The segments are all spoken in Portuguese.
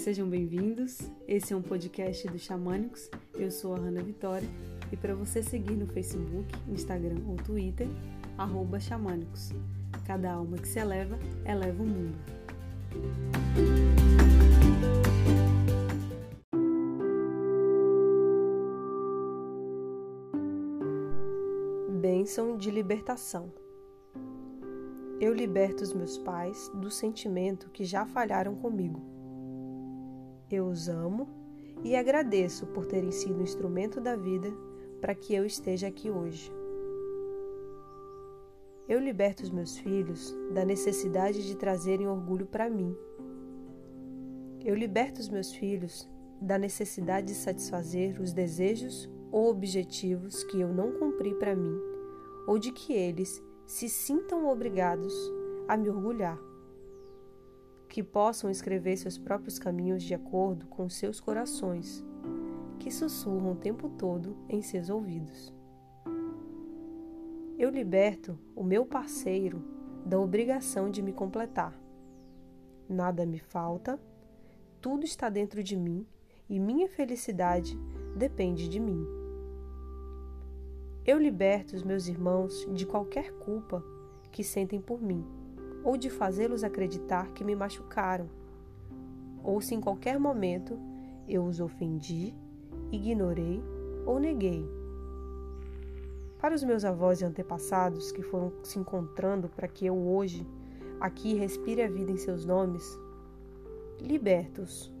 Sejam bem-vindos. Esse é um podcast do Xamânicos. Eu sou a Hanna Vitória e para você seguir no Facebook, Instagram ou Twitter, arroba Xamânicos. Cada alma que se eleva, eleva o mundo. Bênção de libertação. Eu liberto os meus pais do sentimento que já falharam comigo. Eu os amo e agradeço por terem sido instrumento da vida para que eu esteja aqui hoje. Eu liberto os meus filhos da necessidade de trazerem orgulho para mim. Eu liberto os meus filhos da necessidade de satisfazer os desejos ou objetivos que eu não cumpri para mim, ou de que eles se sintam obrigados a me orgulhar. Que possam escrever seus próprios caminhos de acordo com seus corações, que sussurram o tempo todo em seus ouvidos. Eu liberto o meu parceiro da obrigação de me completar. Nada me falta, tudo está dentro de mim e minha felicidade depende de mim. Eu liberto os meus irmãos de qualquer culpa que sentem por mim, ou de fazê-los acreditar que me machucaram, ou se em qualquer momento eu os ofendi, ignorei ou neguei. Para os meus avós e antepassados que foram se encontrando para que eu hoje aqui respire a vida em seus nomes, libertos.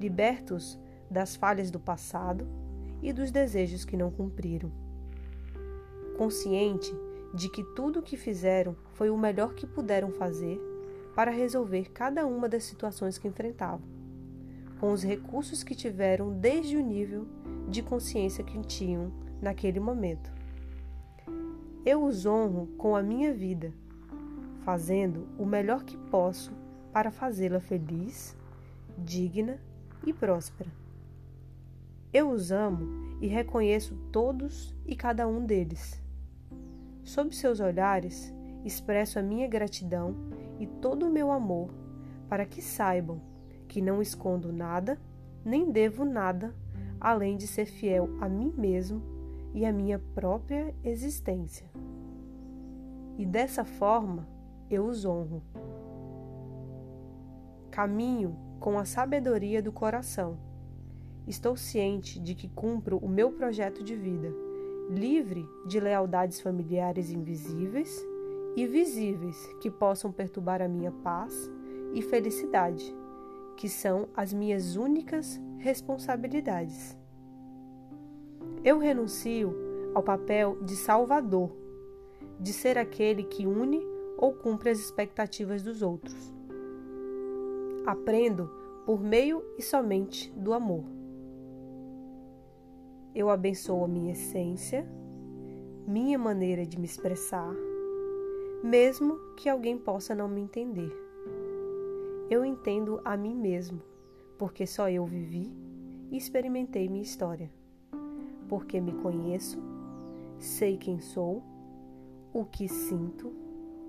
Libertos das falhas do passado e dos desejos que não cumpriram consciente de que tudo o que fizeram foi o melhor que puderam fazer para resolver cada uma das situações que enfrentavam, com os recursos que tiveram desde o nível de consciência que tinham naquele momento. Eu os honro com a minha vida, fazendo o melhor que posso para fazê-la feliz, digna e próspera. Eu os amo e reconheço todos e cada um deles Sob seus olhares, expresso a minha gratidão e todo o meu amor, para que saibam que não escondo nada, nem devo nada, além de ser fiel a mim mesmo e à minha própria existência. E dessa forma eu os honro. Caminho com a sabedoria do coração. Estou ciente de que cumpro o meu projeto de vida livre de lealdades familiares invisíveis e visíveis que possam perturbar a minha paz e felicidade, que são as minhas únicas responsabilidades. Eu renuncio ao papel de salvador, de ser aquele que une ou cumpre as expectativas dos outros. Aprendo por meio e somente do amor. Eu abençoo a minha essência, minha maneira de me expressar, mesmo que alguém possa não me entender. Eu entendo a mim mesmo, porque só eu vivi e experimentei minha história. Porque me conheço, sei quem sou, o que sinto,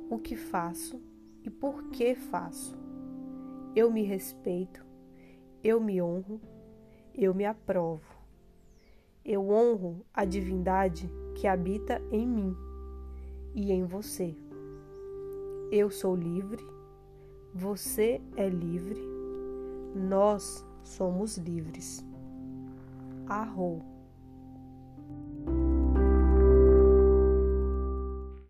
o que faço e por que faço. Eu me respeito, eu me honro, eu me aprovo eu honro a divindade que habita em mim e em você. Eu sou livre, você é livre, nós somos livres. Arrou.